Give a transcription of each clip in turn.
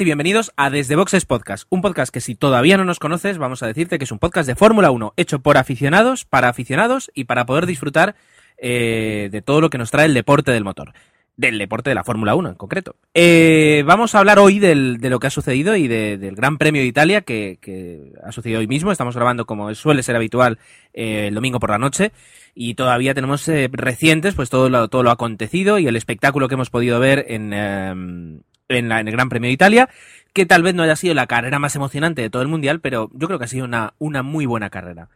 y bienvenidos a Desde Boxes Podcast, un podcast que si todavía no nos conoces, vamos a decirte que es un podcast de Fórmula 1, hecho por aficionados, para aficionados y para poder disfrutar eh, de todo lo que nos trae el deporte del motor. Del deporte de la Fórmula 1 en concreto. Eh, vamos a hablar hoy de lo que ha sucedido y de- del Gran Premio de Italia que, que ha sucedido hoy mismo. Estamos grabando como suele ser habitual eh, el domingo por la noche y todavía tenemos eh, recientes pues todo lo, todo lo acontecido y el espectáculo que hemos podido ver en, em, en, la- en el Gran Premio de Italia, que tal vez no haya sido la carrera más emocionante de todo el Mundial, pero yo creo que ha sido una, una muy buena carrera.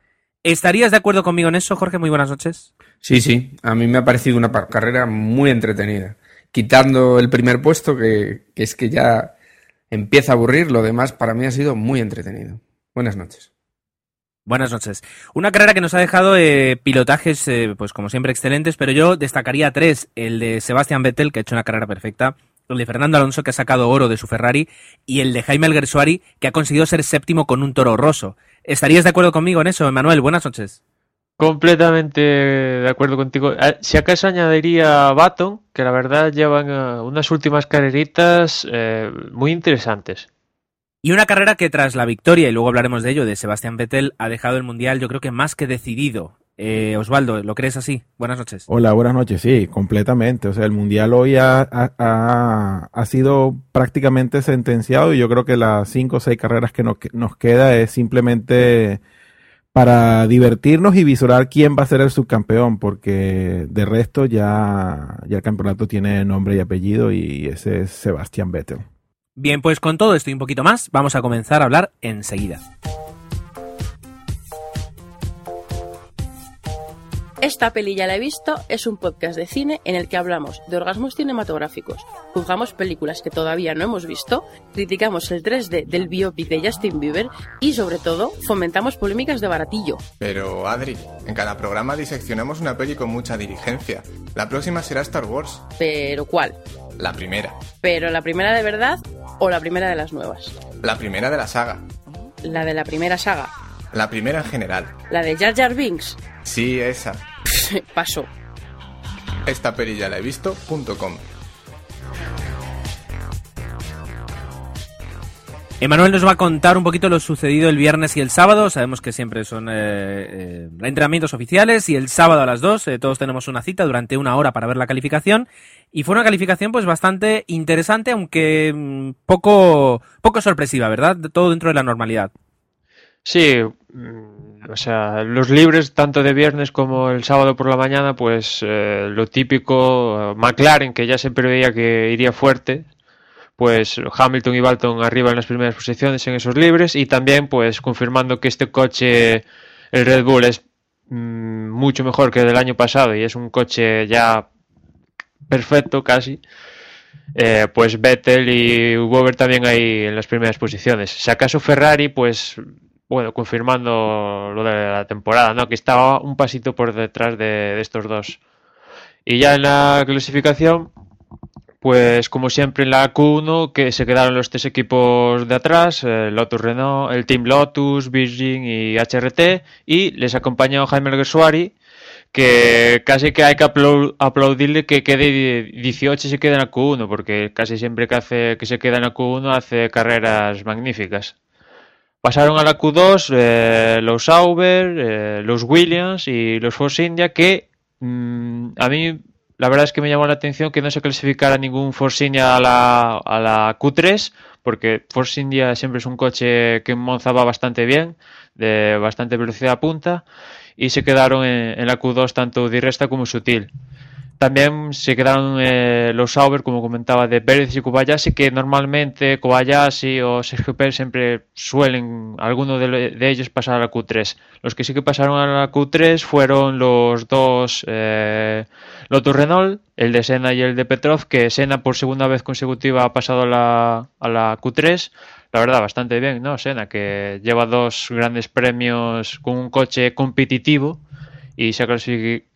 ¿Estarías de acuerdo conmigo en eso, Jorge? Muy buenas noches. Sí, sí, a mí me ha parecido una carrera muy entretenida. Quitando el primer puesto, que, que es que ya empieza a aburrir, lo demás para mí ha sido muy entretenido. Buenas noches. Buenas noches. Una carrera que nos ha dejado eh, pilotajes, eh, pues como siempre, excelentes, pero yo destacaría tres. El de Sebastian Vettel, que ha hecho una carrera perfecta, el de Fernando Alonso, que ha sacado oro de su Ferrari, y el de Jaime Alguersuari, que ha conseguido ser séptimo con un toro roso. ¿Estarías de acuerdo conmigo en eso, Manuel? Buenas noches. Completamente de acuerdo contigo. Ah, Si acaso añadiría Baton, que la verdad llevan eh, unas últimas carreritas eh, muy interesantes. Y una carrera que tras la victoria, y luego hablaremos de ello, de Sebastián Vettel, ha dejado el Mundial yo creo que más que decidido. Eh, Osvaldo, ¿lo crees así? Buenas noches. Hola, buenas noches. Sí, completamente. O sea, el mundial hoy ha, ha- ha- sido prácticamente sentenciado y yo creo que las cinco o seis carreras que nos, nos queda es simplemente para divertirnos y visualizar quién va a ser el subcampeón, porque de resto ya, ya el campeonato tiene nombre y apellido y ese es Sebastián Vettel. Bien, pues con todo esto y un poquito más, vamos a comenzar a hablar enseguida. Esta peli ya la he visto es un podcast de cine en el que hablamos de orgasmos cinematográficos, juzgamos películas que todavía no hemos visto, criticamos el 3D del biopic de Justin Bieber y sobre todo fomentamos polémicas de baratillo. Pero, Adri, en cada programa diseccionamos una peli con mucha diligencia. La próxima será Star Wars, Pero ¿cuál? la primera. ¿Pero la primera de verdad o la primera de las nuevas? La primera de la saga. La de la primera saga. La primera en general. La de Jar Jar Binks. Sí, esa. Paso. Esta peli ya la he visto.com. Emanuel nos va a contar un poquito lo sucedido el viernes y el sábado. Sabemos que siempre son eh, eh, entrenamientos oficiales y el sábado a las 2 eh, todos tenemos una cita durante una hora para ver la calificación. Y fue una calificación pues bastante interesante, aunque mm, poco, poco sorpresiva, ¿verdad? Todo dentro de la normalidad. Sí, mm, o sea, los libres tanto de viernes como el sábado por la mañana, pues eh, lo típico, McLaren, que ya se preveía que iría fuerte, pues Hamilton y Balton arriba en las primeras posiciones en esos libres y también pues confirmando que este coche, el Red Bull, es mm, mucho mejor que el del año pasado y es un coche ya perfecto casi. Eh, pues Vettel y Weber también ahí en las primeras posiciones. Si acaso Ferrari, pues bueno, confirmando lo de la temporada, ¿no? Que estaba un pasito por detrás de, estos dos. Y ya en la clasificación, pues como siempre en la Q1, que se quedaron los tres equipos de atrás, el Lotus Renault, el Team Lotus, Virgin y HRT, y les acompañó Jaime Alguersuari, que casi que hay que aplau- aplaudirle que quede 18 y se quede en la Q1, porque casi siempre que hace que se queda en la Q1 hace carreras magníficas. Pasaron a la Q2 eh, los Sauber, eh, los Williams y los Force India, que mm, a mí la verdad es que me llamó la atención que no se clasificara ningún Force India a la, a la Q3, porque Force India siempre es un coche que en Monza va bastante bien, de bastante velocidad punta, y se quedaron en, en la Q2 tanto Di Resta como Sutil. También se quedaron eh, los Sauber, como comentaba, de Pérez y Kobayashi, que normalmente Kobayashi o Sergio Pérez siempre suelen, alguno de, ellos, pasar a la Q3. Los que sí que pasaron a la Q3 fueron los dos eh, Lotus Renault, el de Senna y el de Petrov, que Senna por segunda vez consecutiva ha pasado a la, a la Q3. La verdad, bastante bien, ¿no? Senna, que lleva dos grandes premios con un coche competitivo y se ha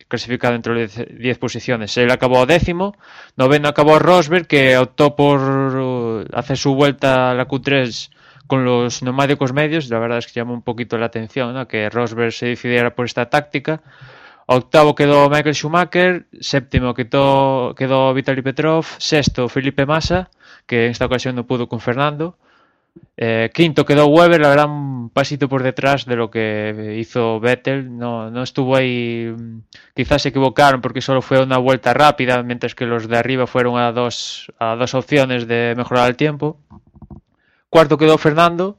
clasificado entre las 10 posiciones. Él acabó décimo, noveno acabó Rosberg, que optó por uh, hacer su vuelta a la Q3 con los neumáticos medios. La verdad es que llamó un poquito la atención ¿no? que Rosberg se decidiera por esta táctica. Octavo quedó Michael Schumacher, séptimo quedó, quedó Vitaly Petrov, sexto Felipe Massa, que en esta ocasión no pudo con Fernando. Eh, quinto quedó Weber, la verdad, un pasito por detrás de lo que hizo Vettel. No, no estuvo ahí. Quizás se equivocaron porque solo fue una vuelta rápida, mientras que los de arriba fueron a dos, a dos opciones de mejorar el tiempo. Cuarto quedó Fernando.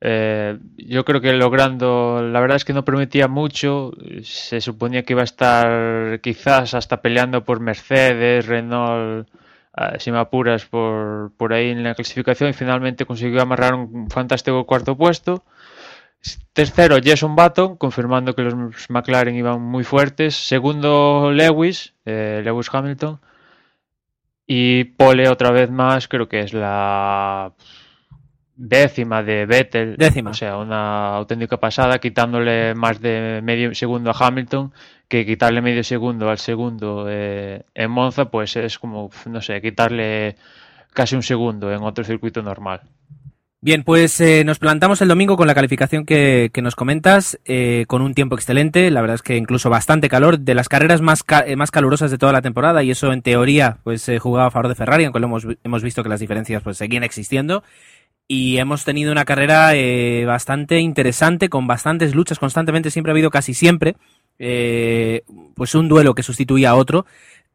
Eh, yo creo que logrando, la verdad es que no prometía mucho. Se suponía que iba a estar quizás hasta peleando por Mercedes, Renault si me apuras, por, por ahí en la clasificación y finalmente consiguió amarrar un fantástico cuarto puesto. Tercero, Jason Button, confirmando que los McLaren iban muy fuertes. Segundo, Lewis, eh, Lewis Hamilton. Y Pole otra vez más, creo que es la décima de Vettel. Décima. O sea, una auténtica pasada, quitándole más de medio segundo a Hamilton, que quitarle medio segundo al segundo eh, en Monza, pues es como, no sé, quitarle casi un segundo en otro circuito normal. Bien, pues eh, nos plantamos el domingo con la calificación que, nos comentas, eh, con un tiempo excelente, la verdad es que incluso bastante calor, de las carreras más, más calurosas de toda la temporada, y eso en teoría pues eh, jugaba a favor de Ferrari, aunque lo hemos, hemos visto que las diferencias pues seguían existiendo y hemos tenido una carrera bastante interesante, con bastantes luchas constantemente, siempre ha habido casi siempre, eh, pues un duelo que sustituía a otro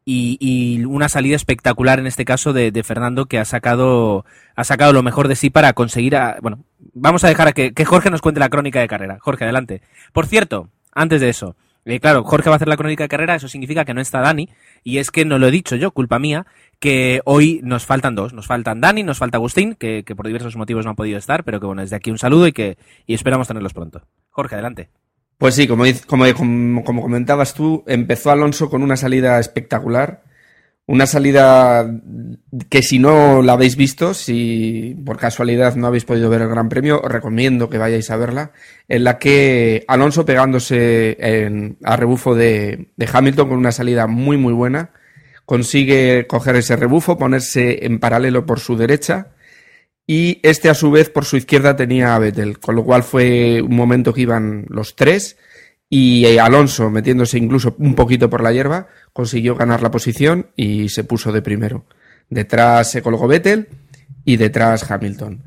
y, una salida espectacular en este caso de, Fernando que ha sacado, ha sacado lo mejor de sí para conseguir, a, bueno, vamos a dejar a que, Jorge nos cuente la crónica de carrera. Jorge, adelante. Por cierto, antes de eso, eh, claro, Jorge va a hacer la crónica de carrera, eso significa que no está Dani, y es que no lo he dicho yo, culpa mía, que hoy nos faltan dos. Nos faltan Dani, nos falta Agustín, que, que, por diversos motivos no han podido estar, pero que bueno, desde aquí un saludo y que y esperamos tenerlos pronto. Jorge, adelante. Pues sí, como, como, como comentabas tú, empezó Alonso con una salida espectacular. Una salida que si no la habéis visto, si por casualidad no habéis podido ver el Gran Premio, os recomiendo que vayáis a verla, en la que Alonso pegándose en, a rebufo de, de Hamilton con una salida muy muy buena, consigue coger ese rebufo, ponerse en paralelo por su derecha y este a su vez por su izquierda tenía a Vettel, con lo cual fue un momento que iban los tres y Alonso metiéndose incluso un poquito por la hierba consiguió ganar la posición y se puso de primero. Detrás se colgó Vettel y detrás Hamilton.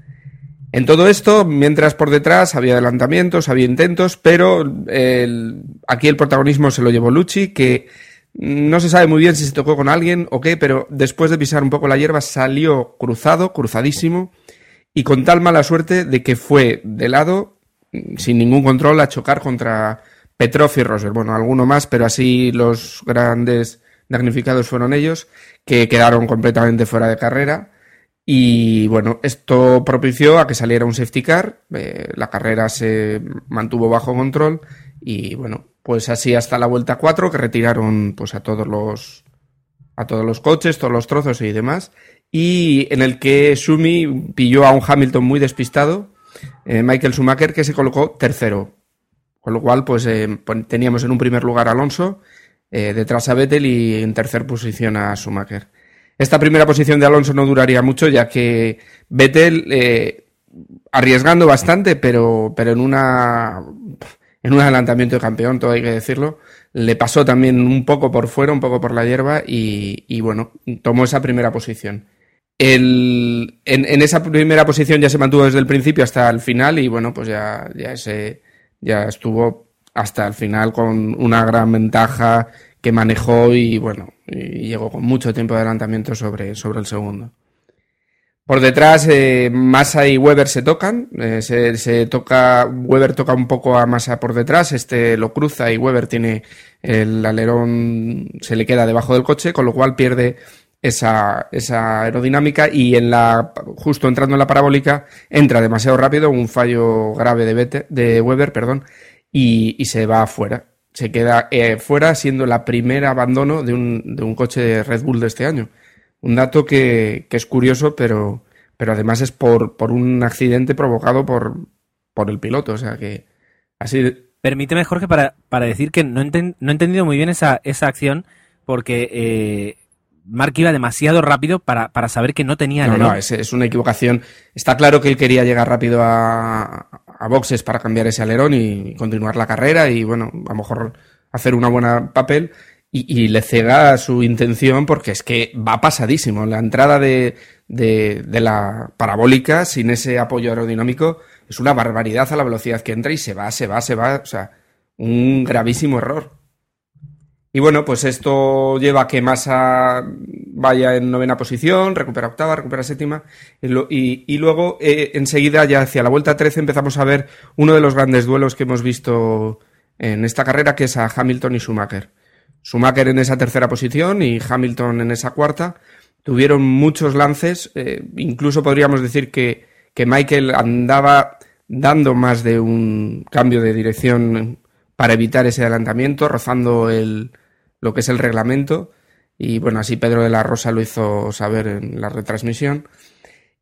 En todo esto, mientras por detrás había adelantamientos, había intentos, pero aquí el protagonismo se lo llevó Lucci, que no se sabe muy bien si se tocó con alguien o qué, pero después de pisar un poco la hierba salió cruzado, cruzadísimo, y con tal mala suerte de que fue de lado, sin ningún control, a chocar contra Petrov y Rosberg. Bueno, alguno más, pero así los grandes damnificados fueron ellos, que quedaron completamente fuera de carrera. Y bueno, esto propició a que saliera un safety car, eh, la carrera se mantuvo bajo control y bueno, pues así hasta la vuelta 4 que retiraron pues a todos los a todos los coches, todos los trozos y demás y en el que Sumi pilló a un Hamilton muy despistado, eh, Michael Schumacher que se colocó tercero. Con lo cual pues eh, teníamos en un primer lugar a Alonso, eh, detrás a Vettel y en tercer posición a Schumacher. Esta primera posición de Alonso no duraría mucho ya que Vettel arriesgando bastante pero pero en una en un adelantamiento de campeón, todo hay que decirlo. Le pasó también un poco por fuera, un poco por la hierba y, y bueno, tomó esa primera posición. El, en, en, esa primera posición ya se mantuvo desde el principio hasta el final y bueno, pues ya, ya, ese, ya estuvo hasta el final con una gran ventaja que manejó y bueno, y llegó con mucho tiempo de adelantamiento sobre, sobre el segundo. Por detrás, eh, Massa y Weber se tocan. Eh, se, toca, Weber toca un poco a Massa por detrás. Este lo cruza y Weber tiene el alerón, se le queda debajo del coche, con lo cual pierde esa, esa aerodinámica y en la, justo entrando en la parabólica, entra demasiado rápido, un fallo grave de, Bete, Weber, perdón, y, y, se va afuera. Se queda eh, fuera siendo la primera abandono de un, de un coche de Red Bull de este año. Un dato que, que es curioso, pero, pero además es por, por un accidente provocado por, por el piloto. O sea que así, Permíteme, Jorge, para, para decir que no, enten- no he entendido muy bien esa, esa acción porque eh, Mark iba demasiado rápido para, para saber que no tenía No, no, es, es una equivocación. Está claro que él quería llegar rápido a, a boxes para cambiar ese alerón y continuar la carrera y, bueno, a lo mejor hacer una buena papel. Y, le cega su intención porque es que va pasadísimo. La entrada de, de, la parabólica sin ese apoyo aerodinámico es una barbaridad a la velocidad que entra y se va, se va, se va. O sea, un gravísimo error. Y bueno, pues esto lleva a que Massa vaya en novena posición, recupera octava, recupera séptima, y luego eh, enseguida ya hacia la vuelta 13 empezamos a ver uno de los grandes duelos que hemos visto en esta carrera, que es a Hamilton y Schumacher. Schumacher en esa tercera posición y Hamilton en esa cuarta. Tuvieron muchos lances, eh, incluso podríamos decir que, que Michael andaba dando más de un cambio de dirección para evitar ese adelantamiento, rozando el, lo que es el reglamento. Y bueno, así Pedro de la Rosa lo hizo saber en la retransmisión.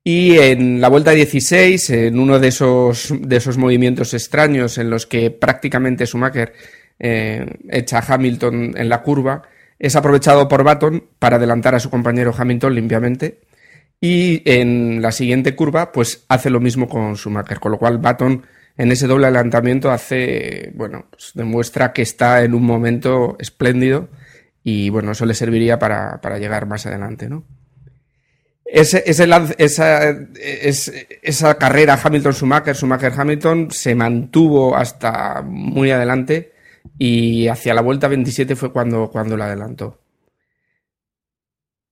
Y en la vuelta 16, en uno de esos, de esos movimientos extraños en los que prácticamente Schumacher eh, echa a Hamilton en la curva, es aprovechado por Baton para adelantar a su compañero Hamilton limpiamente. Y en la siguiente curva, pues hace lo mismo con Schumacher, con lo cual Baton en ese doble adelantamiento hace, bueno, pues demuestra que está en un momento espléndido y bueno, eso le serviría para, para llegar más adelante, ¿no? Esa, es- esa carrera Hamilton-Schumacher, Schumacher-Hamilton se mantuvo hasta muy adelante y hacia la vuelta 27 fue cuando, cuando la adelantó.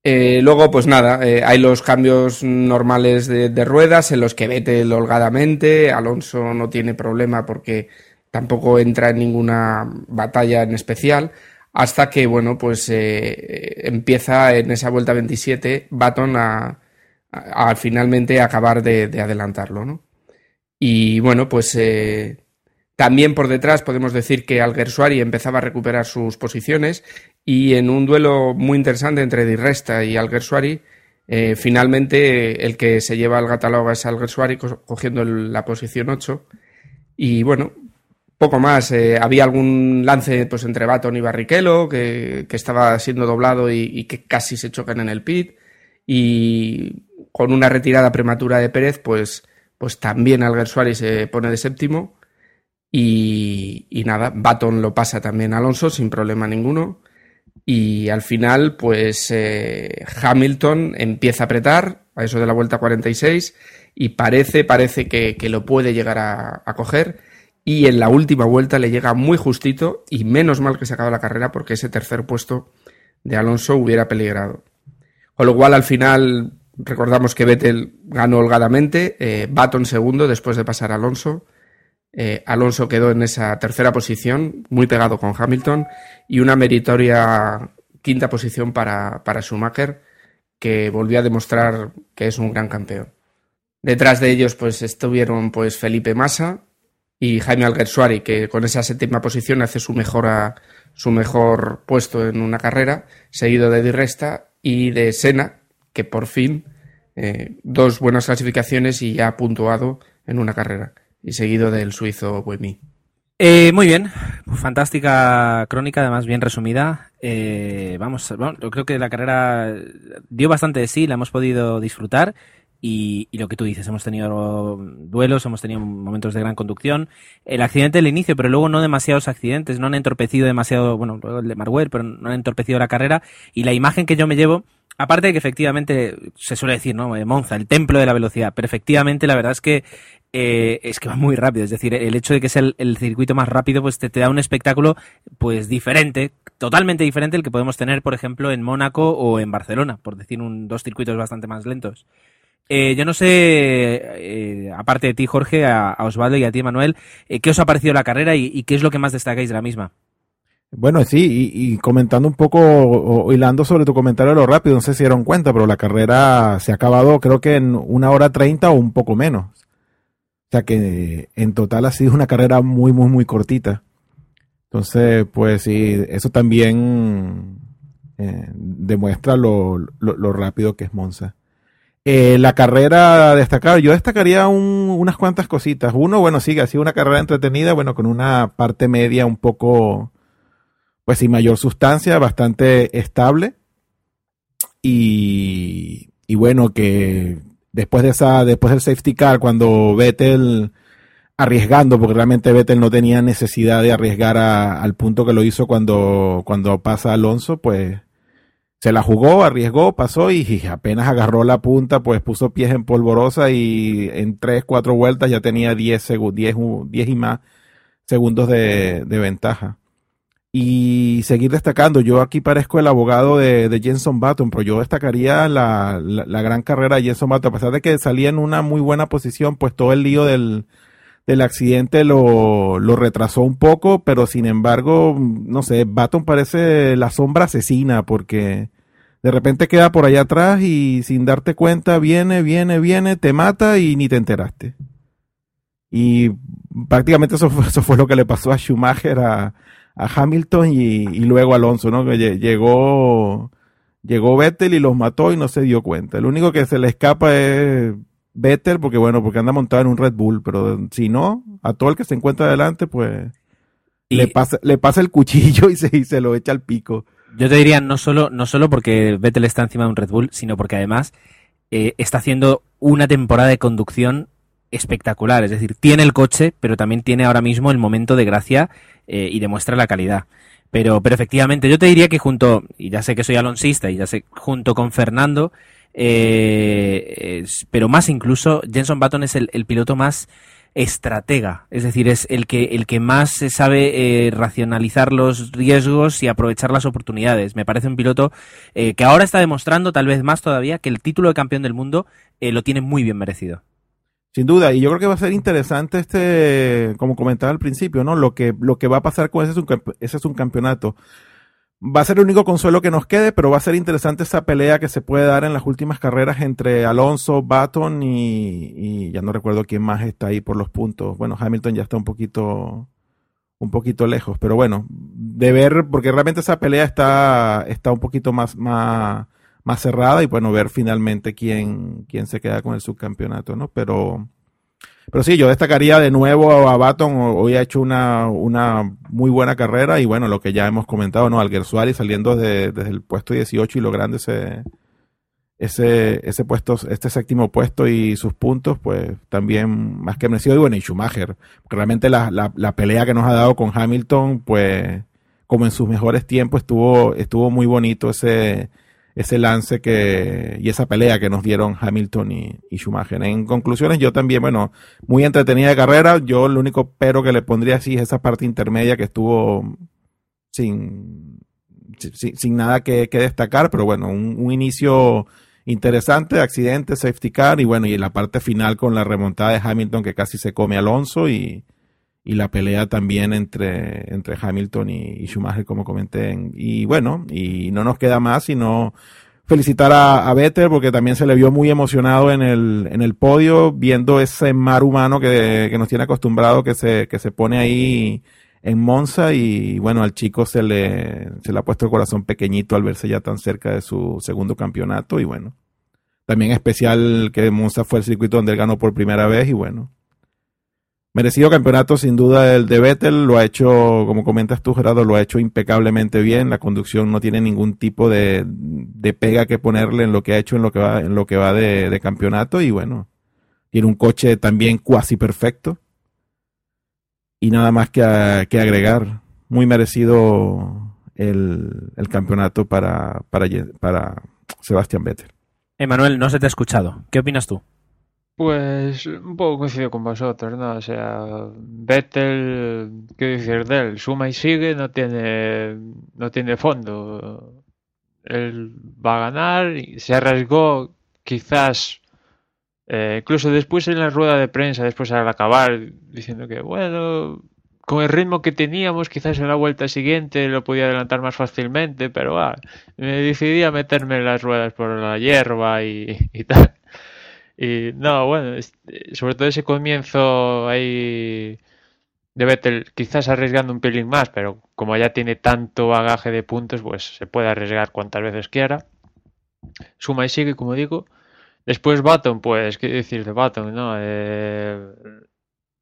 Eh, luego, pues nada, eh, hay los cambios normales de, ruedas en los que Vettel holgadamente, Alonso no tiene problema porque tampoco entra en ninguna batalla en especial, hasta que, bueno, pues eh, empieza en esa vuelta 27 Baton a, a- finalmente acabar de, de adelantarlo, ¿no? Y bueno, pues también por detrás podemos decir que Alguersuari empezaba a recuperar sus posiciones y en un duelo muy interesante entre Di Resta y Alguersuari, eh, finalmente el que se lleva el catálogo es Alguersuari co- cogiendo la posición 8 y bueno, poco más. eh, había algún lance pues entre Baton y Barrichello que, que estaba siendo doblado y, y que casi se chocan en el pit y con una retirada prematura de Pérez pues, pues también Alguersuari se pone de séptimo y, nada, Baton lo pasa también Alonso sin problema ninguno. Y al final, pues eh, Hamilton empieza a apretar a eso de la vuelta 46 y parece, parece que, que lo puede llegar a, a coger. Y en la última vuelta le llega muy justito y menos mal que se acaba la carrera porque ese tercer puesto de Alonso hubiera peligrado. Con lo cual, al final, recordamos que Vettel ganó holgadamente, eh, Baton segundo después de pasar a Alonso. Eh, Alonso quedó en esa tercera posición, muy pegado con Hamilton, y una meritoria quinta posición para, para Schumacher, que volvió a demostrar que es un gran campeón. Detrás de ellos, pues estuvieron pues Felipe Massa y Jaime Alguersuari, que con esa séptima posición hace su mejor, su mejor puesto en una carrera, seguido de Di Resta y de Senna, que por fin eh, dos buenas clasificaciones y ya ha puntuado en una carrera y seguido del suizo Buemi. Eh, muy bien, fantástica crónica, además bien resumida. Eh, vamos, bueno, yo creo que la carrera dio bastante de sí, la hemos podido disfrutar. Y, y lo que tú dices, hemos tenido duelos, hemos tenido momentos de gran conducción. El accidente del inicio, pero luego no demasiados accidentes, no han entorpecido demasiado, bueno, el de Marwell, pero no han entorpecido la carrera. Y la imagen que yo me llevo, aparte de que efectivamente se suele decir, ¿no? Eh, Monza, el templo de la velocidad, pero efectivamente la verdad es que eh, es que va muy rápido. Es decir, el hecho de que sea el, el circuito más rápido, pues te, da un espectáculo pues diferente, totalmente diferente al que podemos tener, por ejemplo, en Mónaco o en Barcelona, por decir un, dos circuitos bastante más lentos. Eh, yo no sé, eh, aparte de ti, Jorge, a, Osvaldo y a ti, Manuel, eh, ¿qué os ha parecido la carrera y, qué es lo que más destacáis de la misma? Bueno, sí, y, y comentando un poco, o, hilando sobre tu comentario de lo rápido, no sé si dieron cuenta, pero la carrera se ha acabado creo que en una hora treinta o un poco menos. Sea que en total ha sido una carrera muy, muy, muy cortita. Entonces, pues sí, eso también eh, demuestra lo, rápido que es Monza. Eh, la carrera a destacar, yo destacaría un- unas cuantas cositas. Uno, bueno, sí, ha sido una carrera entretenida, bueno, con una parte media un poco, pues sin mayor sustancia, bastante estable. Y bueno, que después de esa, después del safety car, cuando Vettel arriesgando, porque realmente Vettel no tenía necesidad de arriesgar a- al punto que lo hizo cuando, cuando pasa Alonso, pues se la jugó, arriesgó, pasó y, y apenas agarró la punta, pues puso pies en polvorosa y en 3, 4 vueltas ya tenía 10, segu- 10, u- 10 y más segundos de, de ventaja. Y seguir destacando, yo aquí parezco el abogado de, de Jenson Button, pero yo destacaría la, la, gran carrera de Jenson Button, a pesar de que salía en una muy buena posición, pues todo el lío del, del accidente lo, lo retrasó un poco, pero sin embargo, no sé, Baton parece la sombra asesina porque de repente queda por allá atrás y sin darte cuenta viene, viene, viene, te mata y ni te enteraste. Y prácticamente eso fue, eso fue lo que le pasó a Schumacher, a, a Hamilton y, y luego Alonso, ¿no? Llegó, llegó Vettel y los mató y no se dio cuenta. El único que se le escapa es Vettel, porque bueno, porque anda montado en un Red Bull, pero si no, a todo el que se encuentra adelante, pues Y le, pasa, le pasa el cuchillo y se, y se lo echa al pico. yo te diría no solo, no solo porque Vettel está encima de un Red Bull, sino porque además eh, está haciendo una temporada de conducción espectacular. Es decir, tiene el coche, pero también tiene ahora mismo el momento de gracia eh, y demuestra la calidad. Pero, pero efectivamente, yo te diría que junto, y ya sé que soy alonsista, y ya sé, junto con Fernando, eh, pero más incluso, Jenson Button es el, el piloto más estratega, es decir, es el que, el que más sabe eh, racionalizar los riesgos y aprovechar las oportunidades. Me parece un piloto eh, que ahora está demostrando, tal vez más todavía, que el título de campeón del mundo eh, lo tiene muy bien merecido. Sin duda, y yo creo que va a ser interesante este, como comentaba al principio, ¿no? Lo que, lo que va a pasar con ese es un, campe- ese es un campeonato. Va a ser el único consuelo que nos quede, pero va a ser interesante esa pelea que se puede dar en las últimas carreras entre Alonso, Baton y, y ya no recuerdo quién más está ahí por los puntos. Bueno, Hamilton ya está un poquito, un poquito lejos, pero bueno, de ver, porque realmente esa pelea está, está un poquito más, más, más cerrada y bueno, ver finalmente quién, quién se queda con el subcampeonato, ¿no? Pero, pero sí, yo destacaría de nuevo a Baton, hoy ha hecho una, una muy buena carrera y bueno, lo que ya hemos comentado, ¿no? Alguersuari saliendo de- desde el puesto 18 y logrando ese, ese, ese puesto, este séptimo puesto y sus puntos, pues también más que merecido. Y bueno, y Schumacher, realmente la, la, la pelea que nos ha dado con Hamilton, pues como en sus mejores tiempos estuvo, estuvo muy bonito ese, ese lance que, y esa pelea que nos dieron Hamilton y, y Schumacher. En conclusiones, yo también, bueno, muy entretenida de carrera. Yo lo único pero que le pondría así es esa parte intermedia que estuvo sin, sin, sin nada que, que destacar, pero bueno, un, un inicio interesante, accidente, safety car, y bueno, y la parte final con la remontada de Hamilton que casi se come Alonso y, y la pelea también entre, entre Hamilton y, Schumacher, como comenté. En- y bueno, y no nos queda más sino felicitar a, a Vettel porque también se le vio muy emocionado en el, en el podio, viendo ese mar humano que, que nos tiene acostumbrado, que se, que se pone ahí en Monza y bueno, al chico se le, se le ha puesto el corazón pequeñito al verse ya tan cerca de su segundo campeonato y bueno, también especial que Monza fue el circuito donde él ganó por primera vez y bueno, merecido campeonato sin duda el de Vettel, lo ha hecho, como comentas tú Gerardo, lo ha hecho impecablemente bien, la conducción no tiene ningún tipo de, de pega que ponerle en lo que ha hecho en lo que va, en lo que va de, campeonato y bueno, tiene un coche también cuasi perfecto y nada más que, a- que agregar. Muy merecido el, el campeonato para, para, para Sebastián Vettel. Emanuel, no se te ha escuchado. ¿Qué opinas tú? Pues un poco coincido con vosotros, ¿no? O sea, Vettel, ¿qué decir de él? Suma y sigue, no tiene, no tiene fondo. Él va a ganar y se arriesgó quizás, eh, incluso después en la rueda de prensa, después al acabar, diciendo que, bueno, con el ritmo que teníamos, quizás en la vuelta siguiente lo podía adelantar más fácilmente, pero ah, me decidí a meterme las ruedas por la hierba y tal. Y no, bueno, es- sobre todo ese comienzo ahí de Vettel, quizás arriesgando un pelín más, pero como ya tiene tanto bagaje de puntos, pues se puede arriesgar cuantas veces quiera. Suma y sigue, como digo. Después Baton, pues, ¿qué decir de Baton? ¿no? Eh,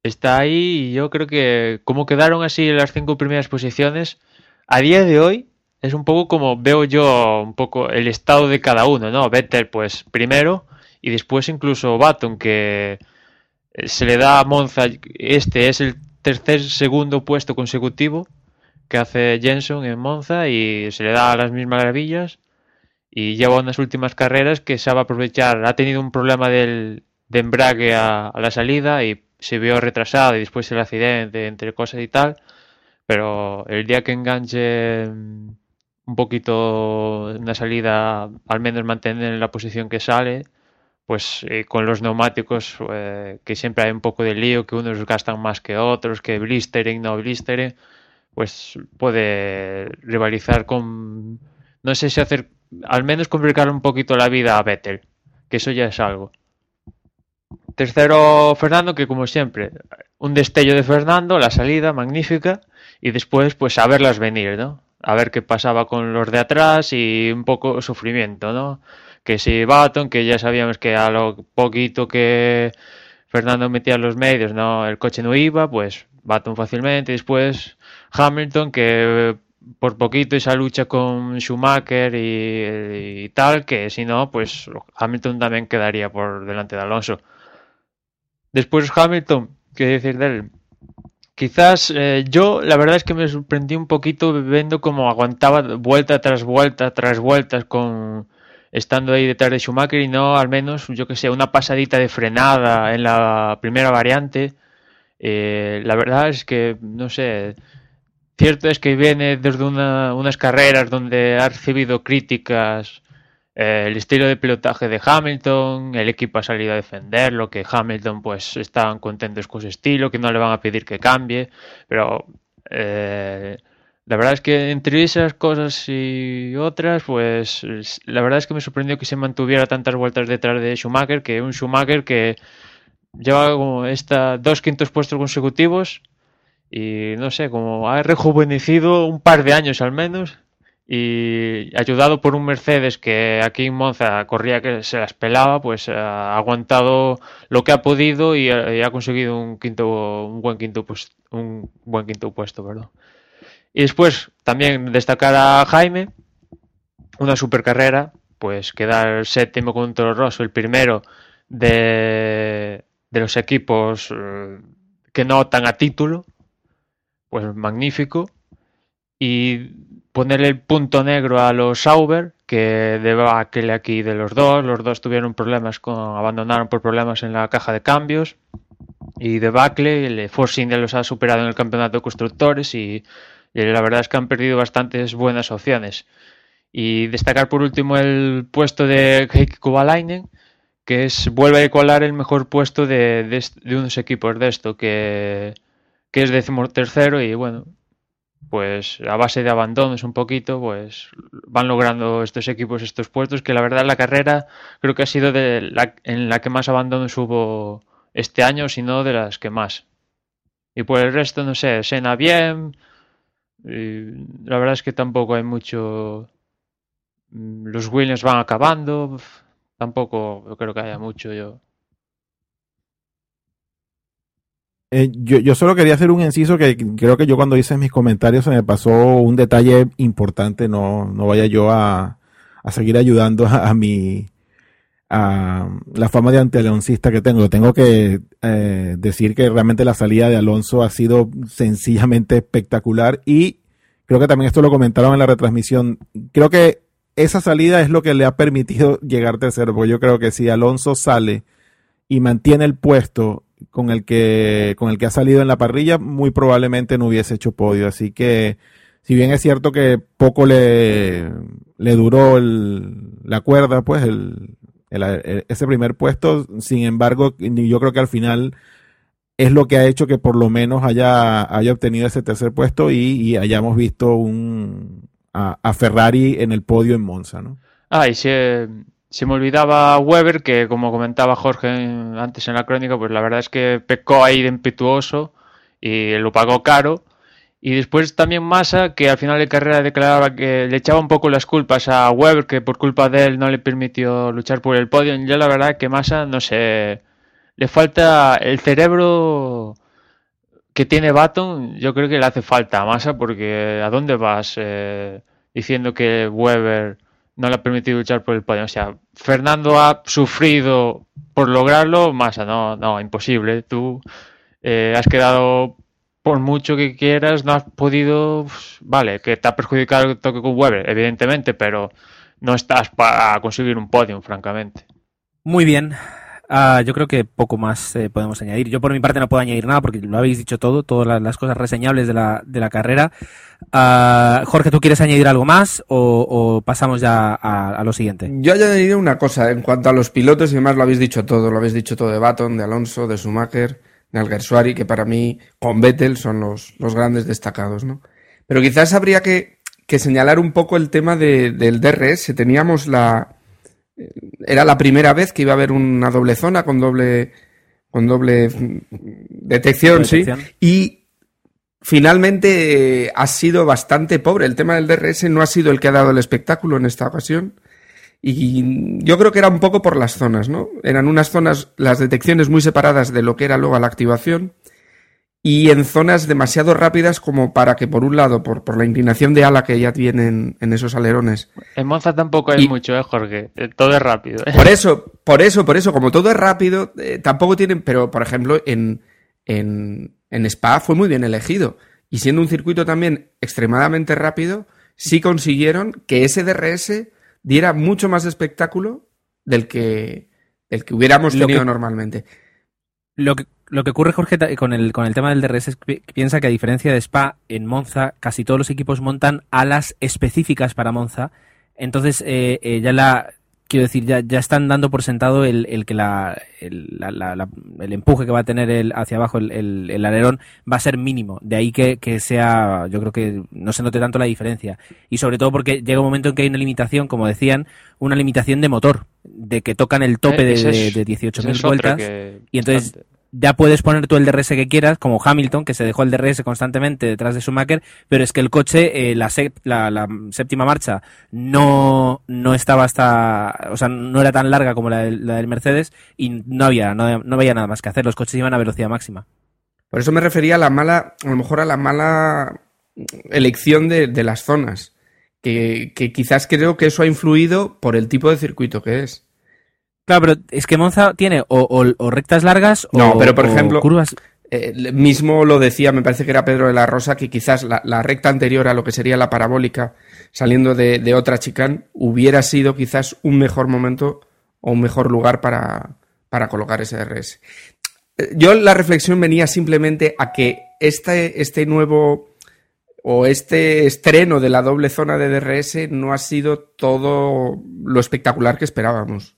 está ahí y yo creo que como quedaron así las cinco primeras posiciones, a día de hoy es un poco como veo yo un poco el estado de cada uno, ¿no? Vettel, pues, primero y después incluso Baton, que se le da a Monza, este es el tercer segundo puesto consecutivo que hace Jenson en Monza y se le da las mismas maravillas y lleva unas últimas carreras que sabe aprovechar. Ha tenido un problema del, de embrague a, la salida y se vio retrasado y después el accidente, entre cosas y tal. Pero el día que enganche mm, un poquito una salida, al menos mantener la posición que sale, pues eh, con los neumáticos, eh, que siempre hay un poco de lío, que unos gastan más que otros, que blistering, no blistering, pues puede rivalizar con, no sé si hacer al menos complicar un poquito la vida a Vettel, que eso ya es algo. Tercero, Fernando, que como siempre, un destello de Fernando, la salida magnífica, y después, pues a venir, ¿no? A ver qué pasaba con los de atrás y un poco sufrimiento, ¿no? Que si Baton, que ya sabíamos que a lo poquito que Fernando metía los medios, ¿no? El coche no iba, pues Baton fácilmente, después Hamilton, que por poquito esa lucha con Schumacher y, tal, que si no, pues Hamilton también quedaría por delante de Alonso. Después Hamilton, ¿qué decir de él? Quizás eh, yo, la verdad es que me sorprendí un poquito viendo cómo aguantaba vuelta tras vuelta tras vueltas con estando ahí detrás de Schumacher y no al menos, yo que sé, una pasadita de frenada en la primera variante. Eh, la verdad es que, no sé, Cierto es que viene desde unas carreras donde ha recibido críticas eh, el estilo de pilotaje de Hamilton, el equipo ha salido a defenderlo, que Hamilton pues están contentos con su estilo, que no le van a pedir que cambie, pero eh, la verdad es que entre esas cosas y otras, pues la verdad es que me sorprendió que se mantuviera tantas vueltas detrás de Schumacher, que un Schumacher que lleva como esta dos quintos puestos consecutivos y no sé, como ha rejuvenecido un par de años al menos y ayudado por un Mercedes que aquí en Monza corría que se las pelaba, pues ha aguantado lo que ha podido y ha, conseguido un quinto un buen quinto pues, un buen quinto puesto, perdón. Y después también destacar a Jaime, una super carrera, pues quedar séptimo con Toro Rosso, el primero de, de los equipos eh, que no tan a título, pues magnífico. Y ponerle el punto negro a los Sauber, que aquel aquí de los dos. Los dos tuvieron problemas con. abandonaron por problemas en la caja de cambios. Y de Bacle, el Force India los ha superado en el campeonato de constructores y, la verdad es que han perdido bastantes buenas opciones. Y destacar por último el puesto de Heikki Kovalainen, que es vuelve a colar el mejor puesto de, de unos equipos de esto, que que es tercero y bueno, pues a base de abandonos un poquito, pues van logrando estos equipos estos puestos, que la verdad la carrera creo que ha sido de la, en la que más abandonos hubo este año, sino de las que más. Y por el resto, no sé, Sena bien, la verdad es que tampoco hay mucho... Mm, los Williams van acabando, tampoco creo que haya mucho yo. Eh, yo, yo, solo quería hacer un inciso que creo que yo cuando hice mis comentarios se me pasó un detalle importante, no, no vaya yo a, a seguir ayudando a, mi la fama de antialeoncista que tengo. Tengo que eh, decir que realmente la salida de Alonso ha sido sencillamente espectacular y creo que también esto lo comentaron en la retransmisión. Creo que esa salida es lo que le ha permitido llegar tercero, porque yo creo que si Alonso sale y mantiene el puesto con el que con el que ha salido en la parrilla, muy probablemente no hubiese hecho podio. Así que, si bien es cierto que poco le, le duró la cuerda, pues el, ese primer puesto, sin embargo, yo creo que al final es lo que ha hecho que por lo menos haya, haya obtenido ese tercer puesto y, hayamos visto un a, Ferrari en el podio en Monza, ¿no? Ah, y se me olvidaba Weber, que como comentaba Jorge antes en la crónica, pues la verdad es que pecó ahí de impetuoso y lo pagó caro. Y después también Massa, que al final de carrera declaraba que le echaba un poco las culpas a Weber, que por culpa de él no le permitió luchar por el podio. Yo la verdad que Massa, no sé, le falta el cerebro que tiene Baton, yo creo que le hace falta a Massa, porque ¿a dónde vas eh, diciendo que Weber no le ha permitido luchar por el podio? O sea, Fernando ha sufrido por lograrlo, Massa, no, no, imposible. Tú eh, has quedado por mucho que quieras, no has podido, pues, vale, que te ha perjudicado el toque con Weber, evidentemente, pero no estás para conseguir un podium, francamente. Muy bien. Uh, yo creo que poco más eh, podemos añadir. Yo por mi parte no puedo añadir nada porque lo habéis dicho todo, todas las, las cosas reseñables de la, de la carrera. Uh, Jorge, ¿tú quieres añadir algo más o, o pasamos ya a, a, lo siguiente? Yo añadiría una cosa en cuanto a los pilotos y demás, lo habéis dicho todo, lo habéis dicho todo de Baton, de Alonso, de Schumacher Alguersuari, que para mí con Vettel son los, los grandes destacados, ¿no? Pero quizás habría que, que señalar un poco el tema de, del DRS. Teníamos la. Era la primera vez que iba a haber una doble zona con doble. con doble detección, detección. sí. Y finalmente ha sido bastante pobre. El tema del DRS no ha sido el que ha dado el espectáculo en esta ocasión. Y yo creo que era un poco por las zonas, ¿no? Eran unas zonas, las detecciones muy separadas de lo que era luego la activación y en zonas demasiado rápidas como para que, por un lado, por, por la inclinación de ala que ya tienen en esos alerones. En Monza tampoco hay y, mucho, ¿eh, Jorge? Todo es rápido. ¿eh? Por eso, por eso, por eso, como todo es rápido, eh, tampoco tienen, pero por ejemplo, en, en, en Spa fue muy bien elegido. Y siendo un circuito también extremadamente rápido, sí consiguieron que ese DRS diera mucho más espectáculo del que, del que hubiéramos tenido que, normalmente. Lo que, lo que ocurre, Jorge, con el, con el tema del DRS es que piensa que a diferencia de Spa, en Monza casi todos los equipos montan alas específicas para Monza. Entonces, eh, eh, ya la, quiero decir, ya, ya están dando por sentado el, el que la el, la, la, el, empuje que va a tener el, hacia abajo el, el, alerón va a ser mínimo. De ahí que, que, sea, yo creo que no se note tanto la diferencia. Y sobre todo porque llega un momento en que hay una limitación, como decían, una limitación de motor, de que tocan el tope Eh, de, de, de 18.000 ese es otro vueltas. que- Y entonces. Ya puedes poner tú el DRS que quieras, como Hamilton, que se dejó el DRS constantemente detrás de Schumacher, pero es que el coche, eh, la, séptima marcha, no, no estaba hasta, o sea, no era tan larga como la del, la del Mercedes y no había, no, no había nada más que hacer, los coches iban a velocidad máxima. Por eso me refería a la mala, a lo mejor a la mala elección de, las zonas. Que quizás creo que eso ha influido por el tipo de circuito que es. Claro, pero es que Monza tiene o, o- o rectas largas o, No, pero por o ejemplo- curvas. Eh, mismo lo decía, me parece que era Pedro de la Rosa, que quizás la, la recta anterior a lo que sería la parabólica, saliendo de, de otra chicane, hubiera sido quizás un mejor momento o un mejor lugar para, para colocar ese DRS. Eh, Yo la reflexión venía simplemente a que este, este nuevo o este estreno de la doble zona de DRS no ha sido todo lo espectacular que esperábamos.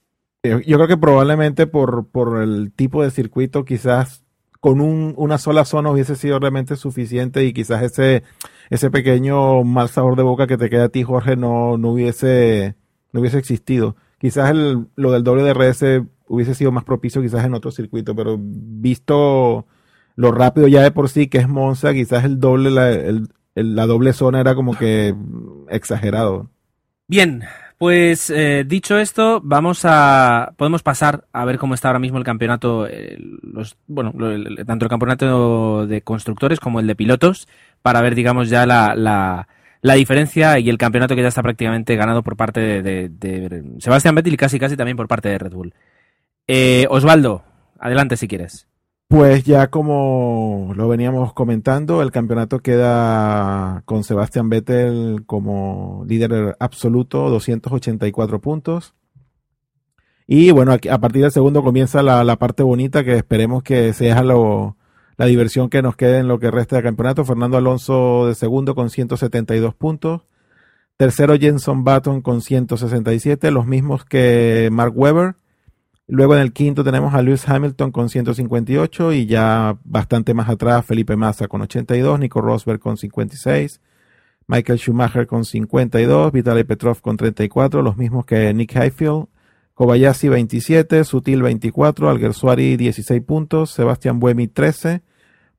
Yo, yo creo que probablemente por, por el tipo de circuito, quizás con un, una sola zona hubiese sido realmente suficiente y quizás ese, ese pequeño mal sabor de boca que te queda a ti, Jorge, no, no hubiese, no hubiese existido. Quizás el, lo del doble DRS hubiese sido más propicio quizás en otro circuito, pero visto lo rápido ya de por sí que es Monza, quizás el doble, la, el- la doble zona era como que exagerado. Bien, pues eh, dicho esto, vamos a podemos pasar a ver cómo está ahora mismo el campeonato, eh, los bueno, tanto el campeonato de constructores como el de pilotos, para ver, digamos, ya la, la, la diferencia y el campeonato que ya está prácticamente ganado por parte de, de- de Sebastián Vettel y casi casi también por parte de Red Bull. Eh, Osvaldo, adelante si quieres. Pues ya como lo veníamos comentando, el campeonato queda con Sebastian Vettel como líder absoluto, 284 puntos. Y bueno, a partir del segundo comienza la, la parte bonita que esperemos que sea lo, la diversión que nos quede en lo que resta del campeonato. Fernando Alonso de segundo con 172 puntos. Tercero Jenson Button con 167, los mismos que Mark Webber. Luego en el quinto tenemos a Lewis Hamilton con 158 y ya bastante más atrás Felipe Massa con 82, Nico Rosberg con 56, Michael Schumacher con 52, Vitaly Petrov con 34, los mismos que Nick Heidfeld, Kobayashi 27, Sutil 24, Alguersuari 16 puntos, Sebastián Buemi 13,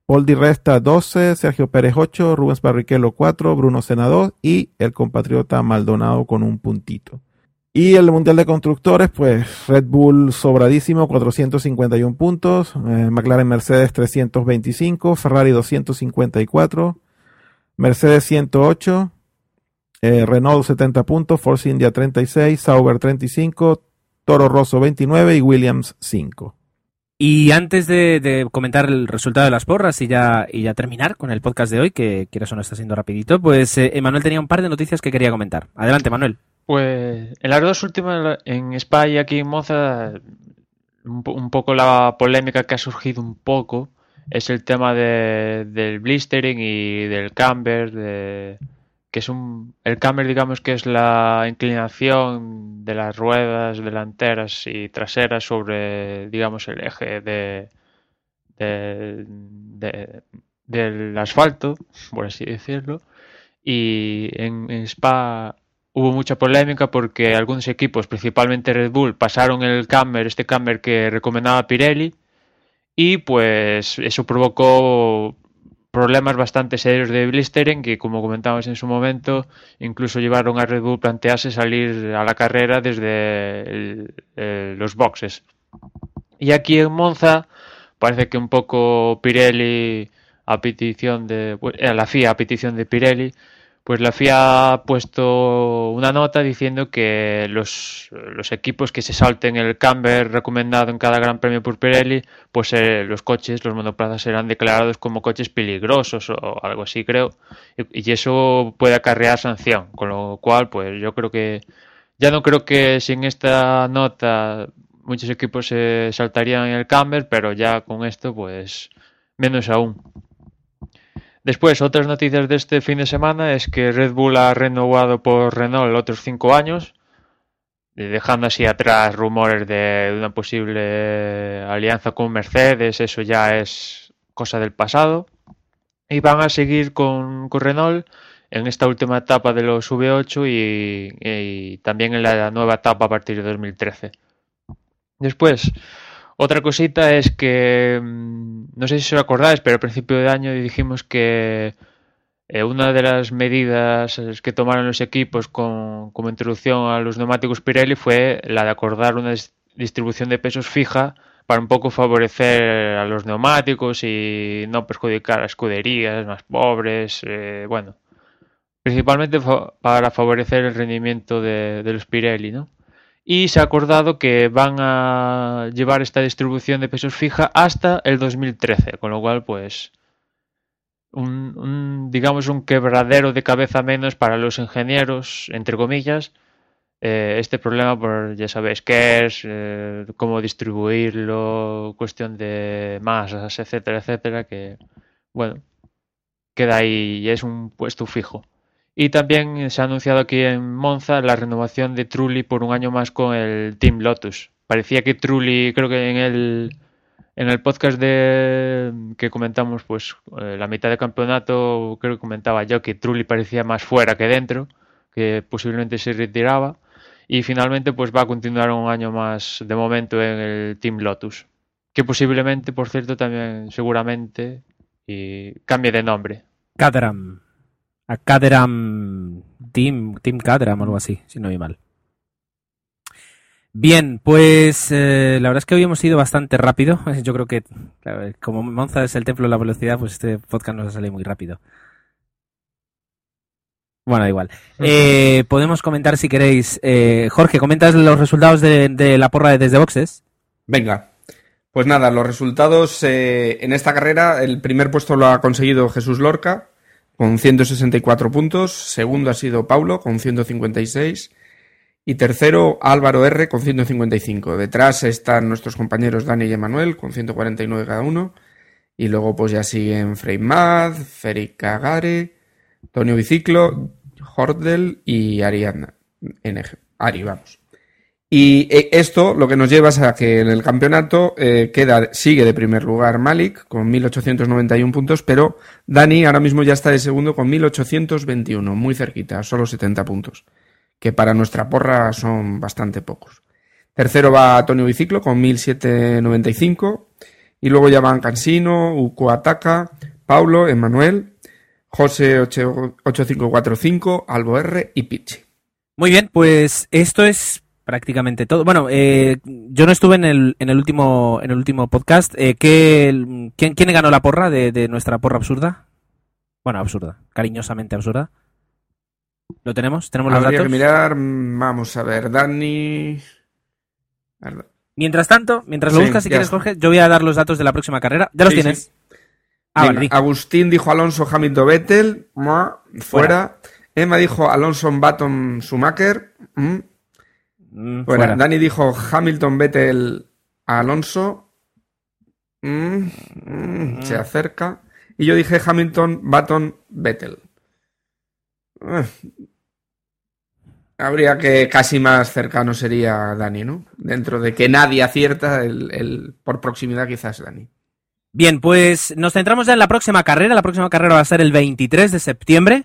Paul Di Resta 12, Sergio Pérez 8, Rubens Barrichello 4, Bruno Sena 2 y el compatriota Maldonado con un puntito. Y el Mundial de Constructores, pues Red Bull sobradísimo, 451 puntos, eh, McLaren Mercedes 325, Ferrari 254, Mercedes 108, eh, Renault 70 puntos, Force India 36, Sauber 35, Toro Rosso 29 y Williams 5. Y antes de, comentar el resultado de las porras y ya, y ya terminar con el podcast de hoy, que quieras o no está siendo rapidito, pues eh, Emanuel tenía un par de noticias que quería comentar. Adelante, Manuel. Pues en las dos últimas, en Spa y aquí en Moza, un, poco la polémica que ha surgido un poco es el tema de, del blistering y del camber, de, que es un, el camber digamos que es la inclinación de las ruedas delanteras y traseras sobre digamos el eje de, del asfalto, por así decirlo, y en Spa hubo mucha polémica porque algunos equipos, principalmente Red Bull, pasaron el camber, este camber que recomendaba Pirelli, y pues eso provocó problemas bastante serios de blistering que, como comentábamos en su momento, incluso llevaron a Red Bull plantearse salir a la carrera desde los boxes. Y aquí en Monza parece que un poco Pirelli a petición de eh, la FIA a petición de Pirelli pues la FIA ha puesto una nota diciendo que los, equipos que se salten el camber recomendado en cada Gran Premio por Pirelli, pues eh, los coches, los monoplazas serán declarados como coches peligrosos o algo así, creo. Y, eso puede acarrear sanción, con lo cual, pues yo creo que ya no creo que sin esta nota muchos equipos se saltarían el camber, pero ya con esto, pues menos aún. Después, otras noticias de este fin de semana es que Red Bull ha renovado por Renault otros cinco años, dejando así atrás rumores de una posible alianza con Mercedes, eso ya es cosa del pasado. Y van a seguir con, Renault en esta última etapa de los V8 y, y también en la nueva etapa a partir de 2013. Después, otra cosita es que, mm, no sé si os acordáis, pero a principio de año dijimos que eh, una de las medidas que tomaron los equipos con, como introducción a los neumáticos Pirelli fue la de acordar una distribución de pesos fija para un poco favorecer a los neumáticos y no perjudicar a escuderías más pobres, eh, bueno, principalmente para favorecer el rendimiento de, de los Pirelli, ¿no? Y se ha acordado que van a llevar esta distribución de pesos fija hasta el 2013, con lo cual pues un, digamos un quebradero de cabeza menos para los ingenieros, entre comillas, eh, este problema por ya sabéis qué es, eh, cómo distribuirlo, cuestión de masas, etcétera, etcétera, que bueno, queda ahí y es un puesto fijo. Y también se ha anunciado aquí en Monza la renovación de Trulli por un año más con el Team Lotus. Parecía que Trulli, creo que en el, en el podcast de que comentamos, pues eh, la mitad del campeonato, creo que comentaba yo que Trulli parecía más fuera que dentro, que posiblemente se retiraba. Y finalmente, pues va a continuar un año más de momento en el Team Lotus. Que posiblemente, por cierto, también seguramente y cambie de nombre. Caterham a Caterham Team, Team Caterham o algo así, si no vi mal. Bien, pues eh, la verdad es que hoy hemos ido bastante rápido. Yo creo que, como Monza es el templo de la velocidad, pues este podcast nos ha salido muy rápido. Bueno, da igual. Eh, podemos comentar si queréis. Eh, Jorge, ¿comentas los resultados de, la porra de desde boxes? Venga. Pues nada, los resultados en esta carrera, el primer puesto lo ha conseguido Jesús Lorca, con 164 puntos. Segundo ha sido Paulo con 156. Y tercero, Álvaro R con 155. Detrás están nuestros compañeros Dani y Emanuel con 149 cada uno. Y luego pues ya siguen Frey Mad, Feri Cagare, Tonio Biciclo, Hordel y Ariana. NG. Ari, vamos. Y eh, esto lo que nos lleva es a que en el campeonato eh, queda, sigue de primer lugar Malik con 1891 puntos, pero Dani ahora mismo ya está de segundo con 1821, muy cerquita, solo 70 puntos, que para nuestra porra son bastante pocos. Tercero va Antonio Biciclo con 1795 Y luego ya van Cansino, Uco Ataca, Paulo, Emanuel, José 8545, Albo R y Pichi. Muy bien, pues esto es prácticamente todo. Bueno, eh, yo no estuve en el, en el último en el último podcast. Eh, ¿qué- quién, quién ganó la porra de, de nuestra porra absurda? Bueno, absurda, cariñosamente absurda. ¿Lo tenemos? ¿Tenemos los Habría datos? que mirar, mm, vamos a ver, Dani... Mientras tanto, mientras lo Sí, buscas, si quieres, está. Jorge, yo voy a dar los datos de la próxima carrera. ¿Ya los Sí, tienes? sí. Ah, Venga, vale, di. Agustín dijo Alonso Hamilton Vettel, mua, fuera. Emma dijo Alonso Baton Schumacher, mm, fuera. fuera. Dani dijo Hamilton Vettel Alonso, mm, mm, se acerca. Y yo dije Hamilton Baton Vettel. Eh, Habría que casi más cercano sería Dani, ¿no? Dentro de que nadie acierta, el, el- por proximidad quizás Dani. Bien, pues nos centramos ya en la próxima carrera. La próxima carrera va a ser el 23 de septiembre.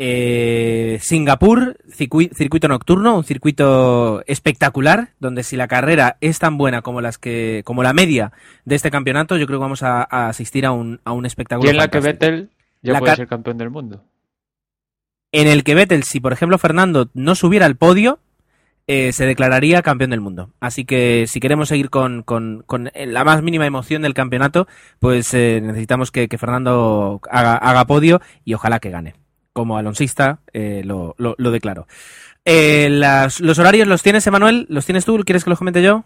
Eh, Singapur, circui- circuito nocturno, un circuito espectacular, donde si la carrera es tan buena como las que, como la media de este campeonato, yo creo que vamos a, a asistir a un, a un espectáculo. Y en la que. Vettel ya La puede ser campeón del mundo. en el que Vettel, si por ejemplo Fernando no subiera al podio, eh, se declararía campeón del mundo. Así que si queremos seguir con, con- con la más mínima emoción del campeonato, pues eh, necesitamos que, que Fernando haga, haga podio y ojalá que gane. Como alonsista eh, lo, lo- lo declaro. Eh, las- los horarios los tienes, Emanuel, los tienes tú, ¿quieres que los comente yo?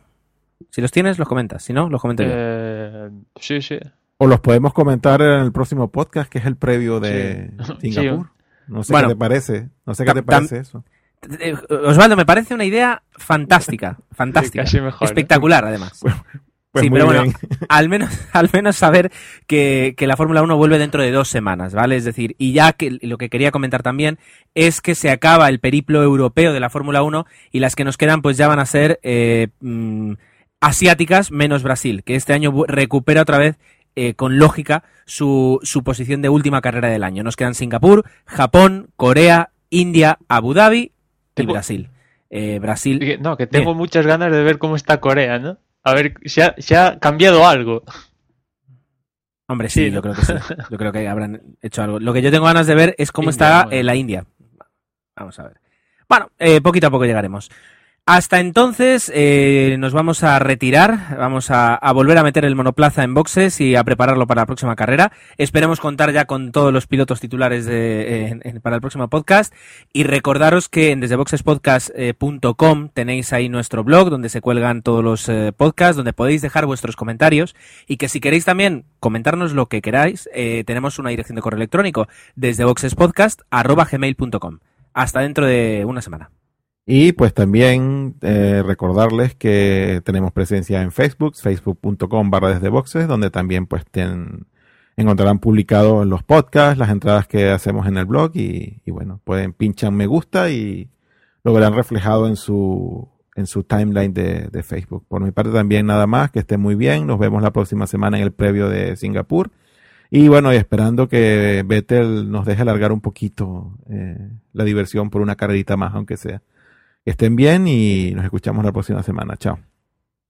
Si los tienes, los comentas. Si no, los comento yo. Eh, sí, sí. O los podemos comentar en el próximo podcast, que es el previo de Sí. Singapur. No sé Bueno. qué te parece. No sé qué Tam- te parece eso. Osvaldo, me parece una idea fantástica. Fantástica. casi mejor, ¿eh? Espectacular, además. Pues sí, muy pero bueno, bien. al menos, al menos saber que, que la Fórmula 1 vuelve dentro de dos semanas, ¿vale? Es decir, y ya que lo que quería comentar también es que se acaba el periplo europeo de la Fórmula 1 y las que nos quedan pues ya van a ser eh, mm, asiáticas menos Brasil, que este año recupera otra vez eh, con lógica su, su posición de última carrera del año. Nos quedan Singapur, Japón, Corea, India, Abu Dhabi y Brasil. Eh, Brasil. No, que tengo muchas ganas de ver cómo está Corea, ¿no? A ver si ha, cambiado algo. Hombre, sí, Sí, yo creo que sí. Yo creo que habrán hecho algo. Lo que yo tengo ganas de ver es cómo India, está bueno. eh, la India. Vamos a ver. Bueno, eh, poquito a poco llegaremos. Hasta entonces eh, nos vamos a retirar, vamos a, a volver a meter el monoplaza en boxes y a prepararlo para la próxima carrera. Esperemos contar ya con todos los pilotos titulares de- para el próximo podcast y recordaros que en desdeboxespodcast.com tenéis ahí nuestro blog donde se cuelgan todos los eh, podcasts, donde podéis dejar vuestros comentarios y que si queréis también comentarnos lo que queráis, eh, tenemos una dirección de correo electrónico desde boxespodcast.gmail.com. Hasta dentro de una semana. Y pues también eh, recordarles que tenemos presencia en Facebook, facebook.com barra desde boxes, donde también pues ten- encontrarán publicados los podcasts, las entradas que hacemos en el blog y, y bueno, pueden pinchar me gusta y lo verán reflejado en su en su timeline de, de Facebook. Por mi parte también nada más, que estén muy bien, nos vemos la próxima semana en el previo de Singapur. Y bueno, y esperando que Vettel nos deje alargar un poquito eh, la diversión por una carrerita más, aunque sea. Que estén bien y nos escuchamos la próxima semana. Chao.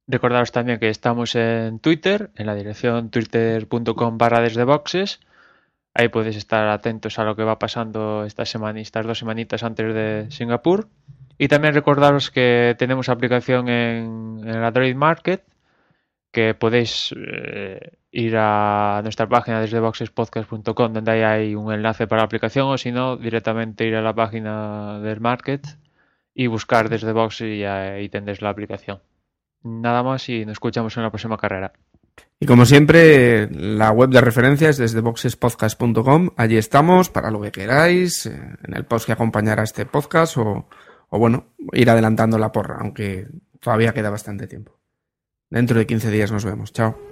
Recordaros también que estamos en Twitter, en la dirección twitter.com barra desde boxes. Ahí podéis estar atentos a lo que va pasando esta semana y estas dos semanitas antes de Singapur. Y también recordaros que tenemos aplicación en, en el Android Market, que podéis eh, ir a nuestra página desde boxespodcast.com, donde ahí hay un enlace para la aplicación, o si no, directamente ir a la página del Market y buscar desde Box y ahí la aplicación. Nada más y nos escuchamos en la próxima carrera. Y como siempre, la web de referencia es desde boxespodcast.com. Allí estamos para lo que queráis, eh, en el post que acompañará este podcast o, o bueno, ir adelantando la porra, aunque todavía queda bastante tiempo. Dentro de 15 días nos vemos. Chao.